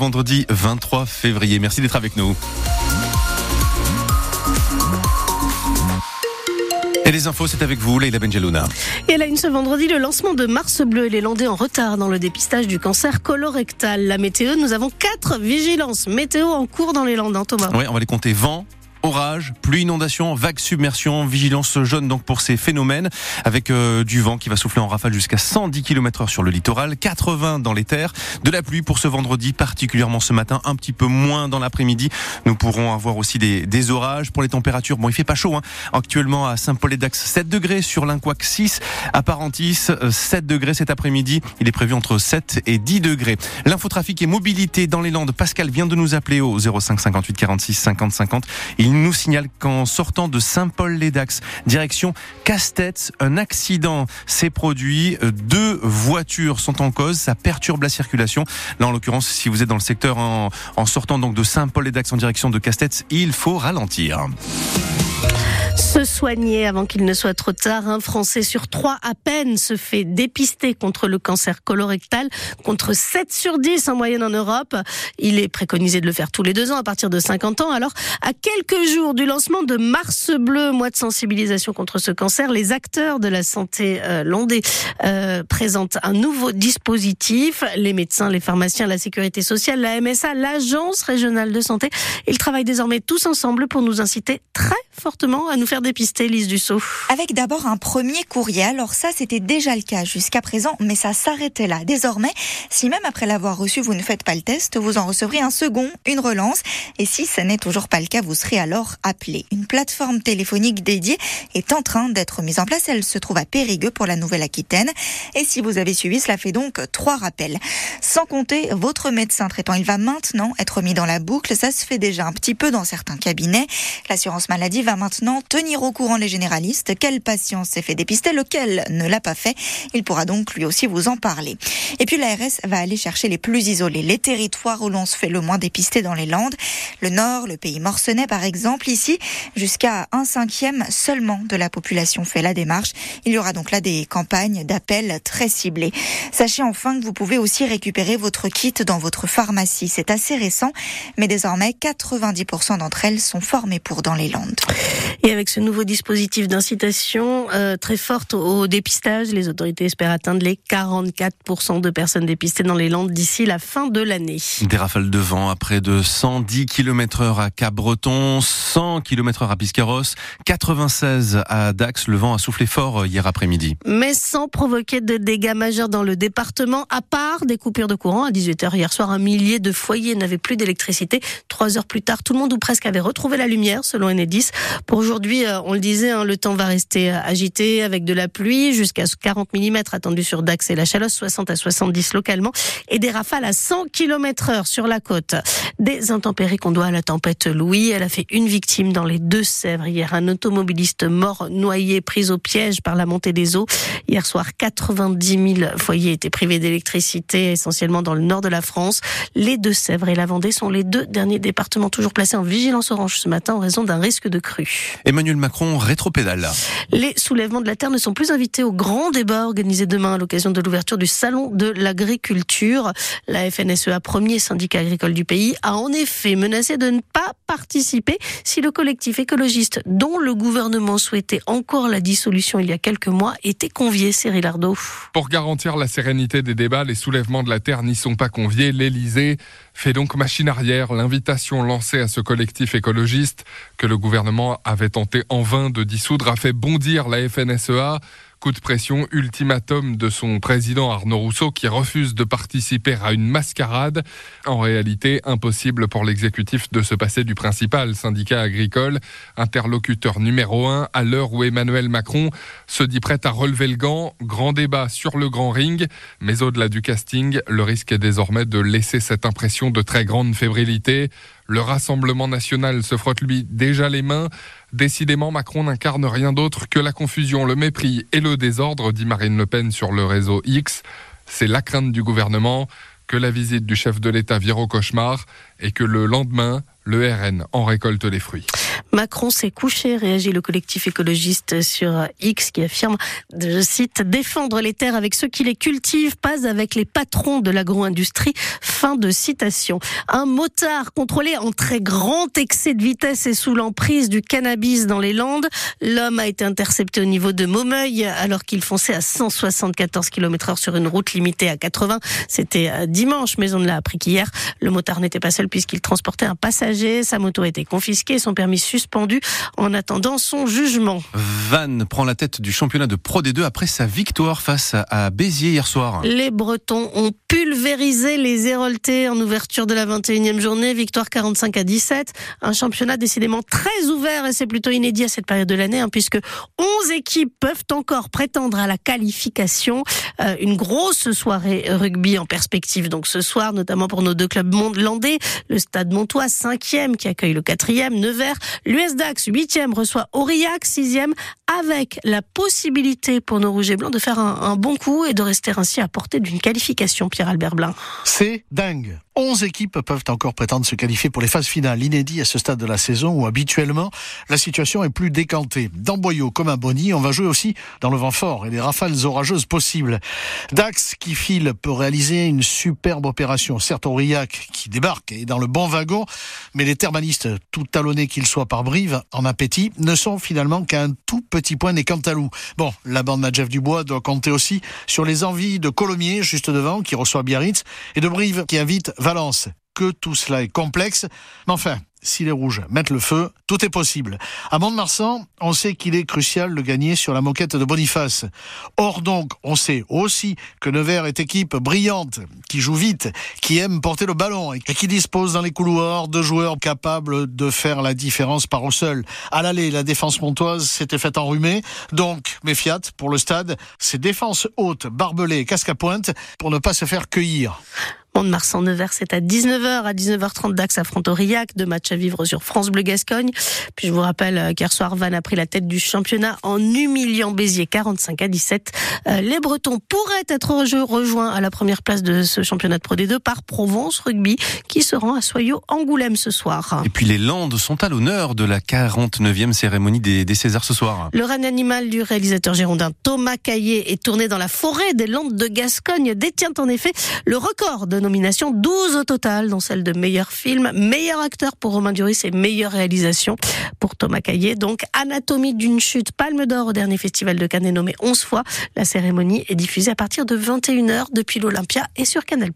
vendredi 23 février. Merci d'être avec nous. Et les infos, c'est avec vous, Leila Benjelouna. Et là, une ce vendredi, le lancement de Mars Bleu et les Landais en retard dans le dépistage du cancer colorectal. La météo, nous avons quatre vigilances météo en cours dans les Landes, hein, Thomas. Oui, on va les compter vent, orage, pluie, inondation, vague submersion, vigilance jaune donc pour ces phénomènes avec euh, du vent qui va souffler en rafale jusqu'à 110 km/h sur le littoral, 80 dans les terres, de la pluie pour ce vendredi particulièrement ce matin, un petit peu moins dans l'après-midi. Nous pourrons avoir aussi des, des, orages pour les températures. Bon, il fait pas chaud hein. Actuellement à Saint-Paul-et-Dax 7 degrés sur l'Inquac 6 à Parentis 7 euh, degrés cet après-midi. Il est prévu entre 7 et 10 degrés. L'infotrafic et mobilité dans les Landes. Pascal vient de nous appeler au 05 58 46 50 50. Il il nous signale qu'en sortant de Saint-Paul-les-Dax, direction Castets, un accident s'est produit. Deux voitures sont en cause. Ça perturbe la circulation. Là, en l'occurrence, si vous êtes dans le secteur en, sortant donc de Saint-Paul-les-Dax en direction de Castets, il faut ralentir. Soigner avant qu'il ne soit trop tard. Un Français sur trois à peine se fait dépister contre le cancer colorectal, contre 7 sur 10 en moyenne en Europe. Il est préconisé de le faire tous les deux ans à partir de 50 ans. Alors, à quelques jours du lancement de Mars Bleu, mois de sensibilisation contre ce cancer, les acteurs de la santé euh, euh, présentent un nouveau dispositif. Les médecins, les pharmaciens, la sécurité sociale, la MSA, l'agence régionale de santé, ils travaillent désormais tous ensemble pour nous inciter très fortement à nous faire dépister, Avec d'abord un premier courrier. Alors ça, c'était déjà le cas jusqu'à présent, mais ça s'arrêtait là. Désormais, si même après l'avoir reçu, vous ne faites pas le test, vous en recevrez un second, une relance. Et si ce n'est toujours pas le cas, vous serez alors appelé. Une plateforme téléphonique dédiée est en train d'être mise en place. Elle se trouve à Périgueux pour la Nouvelle-Aquitaine. Et si vous avez suivi, cela fait donc trois rappels. Sans compter votre médecin traitant. Il va maintenant être mis dans la boucle. Ça se fait déjà un petit peu dans certains cabinets. L'assurance maladie va maintenant tenir au courant les généralistes. Quel patient s'est fait dépister, lequel ne l'a pas fait? Il pourra donc lui aussi vous en parler. Et puis l'ARS va aller chercher les plus isolés, les territoires où l'on se fait le moins dépister dans les Landes. Le Nord, le pays morcenais par exemple. Ici, jusqu'à un cinquième seulement de la population fait la démarche. Il y aura donc là des campagnes d'appels très ciblées. Sachez enfin que vous pouvez aussi récupérer votre kit dans votre pharmacie. C'est assez récent, mais désormais 90% d'entre elles sont formées pour dans les Landes. Et avec ce nouveau dispositif d'incitation euh, très forte au dépistage, les autorités espèrent atteindre les 44% de personnes dépistées dans les Landes d'ici la fin de l'année. Des rafales de vent à près de 110 km heure à Cap-Breton, 100 km heure à Biscarros, 96 à Dax. Le vent a soufflé fort hier après-midi. Mais sans provoquer de dégâts majeurs dans le département, à part des coupures de courant à 18h hier soir, un millier de foyers n'avaient plus d'électricité. Trois heures plus tard, tout le monde ou presque avait retrouvé la lumière, selon Enedis. Pour aujourd'hui, euh, on le disait, hein, le temps va rester euh, agité avec de la pluie jusqu'à 40 mm attendu sur Dax et la Chalosse, 60 à 70 localement, et des rafales à 100 km heure sur la côte. Des intempéries qu'on doit à la tempête Louis. Elle a fait une victime dans les Deux-Sèvres hier. Un automobiliste mort noyé, pris au piège par la montée des eaux. Hier soir, 90 000 foyers étaient privés d'électricité, essentiellement dans le nord de la France. Les Deux-Sèvres et la Vendée sont les deux derniers départements toujours placés en vigilance orange ce matin en raison d'un risque de crue. Emmanuel Macron rétropédale. Les soulèvements de la terre ne sont plus invités au grand débat organisé demain à l'occasion de l'ouverture du salon de l'agriculture. La FNSEA, premier syndicat agricole du pays, a en effet menacé de ne pas participer si le collectif écologiste dont le gouvernement souhaitait encore la dissolution il y a quelques mois était convié, Cyril Ardo. Pour garantir la sérénité des débats, les soulèvements de la terre n'y sont pas conviés. L'Élysée fait donc machine arrière. L'invitation lancée à ce collectif écologiste que le gouvernement avait tenté en vain de dissoudre a fait bondir la FNSEA. Coup de pression, ultimatum de son président Arnaud Rousseau qui refuse de participer à une mascarade. En réalité, impossible pour l'exécutif de se passer du principal syndicat agricole, interlocuteur numéro un à l'heure où Emmanuel Macron se dit prêt à relever le gant. Grand débat sur le grand ring, mais au-delà du casting, le risque est désormais de laisser cette impression de très grande fébrilité. Le Rassemblement national se frotte lui déjà les mains. Décidément, Macron n'incarne rien d'autre que la confusion, le mépris et le désordre, dit Marine Le Pen sur le réseau X. C'est la crainte du gouvernement que la visite du chef de l'État vire au cauchemar et que le lendemain, le RN en récolte les fruits. Macron s'est couché, réagit le collectif écologiste sur X qui affirme, je cite, défendre les terres avec ceux qui les cultivent, pas avec les patrons de l'agro-industrie. Fin de citation. Un motard contrôlé en très grand excès de vitesse et sous l'emprise du cannabis dans les Landes. L'homme a été intercepté au niveau de Maumeuil alors qu'il fonçait à 174 km heure sur une route limitée à 80. C'était euh, dimanche, mais on ne l'a appris qu'hier. Le motard n'était pas seul puisqu'il transportait un passager. Sa moto a été confisquée, son permis suspendu en attendant son jugement. Vannes prend la tête du championnat de Pro D2 après sa victoire face à Béziers hier soir. Les Bretons ont pulvérisé les Héroltais en ouverture de la 21e journée. Victoire 45 à 17. Un championnat décidément très ouvert et c'est plutôt inédit à cette période de l'année hein, puisque 11 équipes peuvent encore prétendre à la qualification. Euh, une grosse soirée rugby en perspective donc ce soir, notamment pour nos deux clubs landais. Le Stade Montois, 5e, qui accueille le 4e, Nevers. L'US Dax, 8e, reçoit Aurillac, 6e, avec la possibilité pour nos rouges et blancs de faire un, un bon coup et de rester ainsi à portée d'une qualification, Pierre-Albert Blin. C'est dingue. 11 équipes peuvent encore prétendre se qualifier pour les phases finales, inédit à ce stade de la saison où habituellement la situation est plus décantée. Dans Boyau comme à Bonny, on va jouer aussi dans le vent fort et les rafales orageuses possibles. Dax qui file peut réaliser une superbe opération. Certes, Aurillac qui débarque est dans le bon wagon, mais les thermalistes, tout talonnés qu'ils soient par Brive, en appétit, ne sont finalement qu'à un tout petit point des Cantalou. Bon, la bande Nadjef Dubois doit compter aussi sur les envies de Colomiers, juste devant, qui reçoit Biarritz, et de Brive, qui invite Valence. Que tout cela est complexe, mais enfin, si les rouges mettent le feu, tout est possible. À Mont-de-Marsan, on sait qu'il est crucial de gagner sur la moquette de Boniface. Or donc, on sait aussi que Nevers est équipe brillante, qui joue vite, qui aime porter le ballon et qui dispose dans les couloirs de joueurs capables de faire la différence par au seul. À l'aller, la défense montoise s'était faite enrhumer, donc méfiat pour le stade, ses défenses hautes, barbelées, casque à pointe, pour ne pas se faire cueillir. Mont-de-Marsan-Nevers, c'est à 19h. À 19h30, Dax affronte Aurillac. Deux matchs à vivre sur France Bleu Gascogne. Puis je vous rappelle euh, qu'hier soir, Vannes a pris la tête du championnat en humiliant Béziers 45 à 17. Euh, les Bretons pourraient être rejoints à la première place de ce championnat de Pro D2 par Provence Rugby qui se rend à Soyaux Angoulême ce soir. Et puis les Landes sont à l'honneur de la 49e cérémonie des, des Césars ce soir. Le règne animal du réalisateur girondin Thomas Caillé est tourné dans la forêt des Landes de Gascogne détient en effet le record de nominations, 12 au total, dont celle de meilleur film, meilleur acteur pour Romain Duris et meilleure réalisation pour Thomas Caillé. Donc, Anatomie d'une chute, Palme d'Or au dernier festival de Cannes nommé 11 fois. La cérémonie est diffusée à partir de 21h depuis l'Olympia et sur Canal+.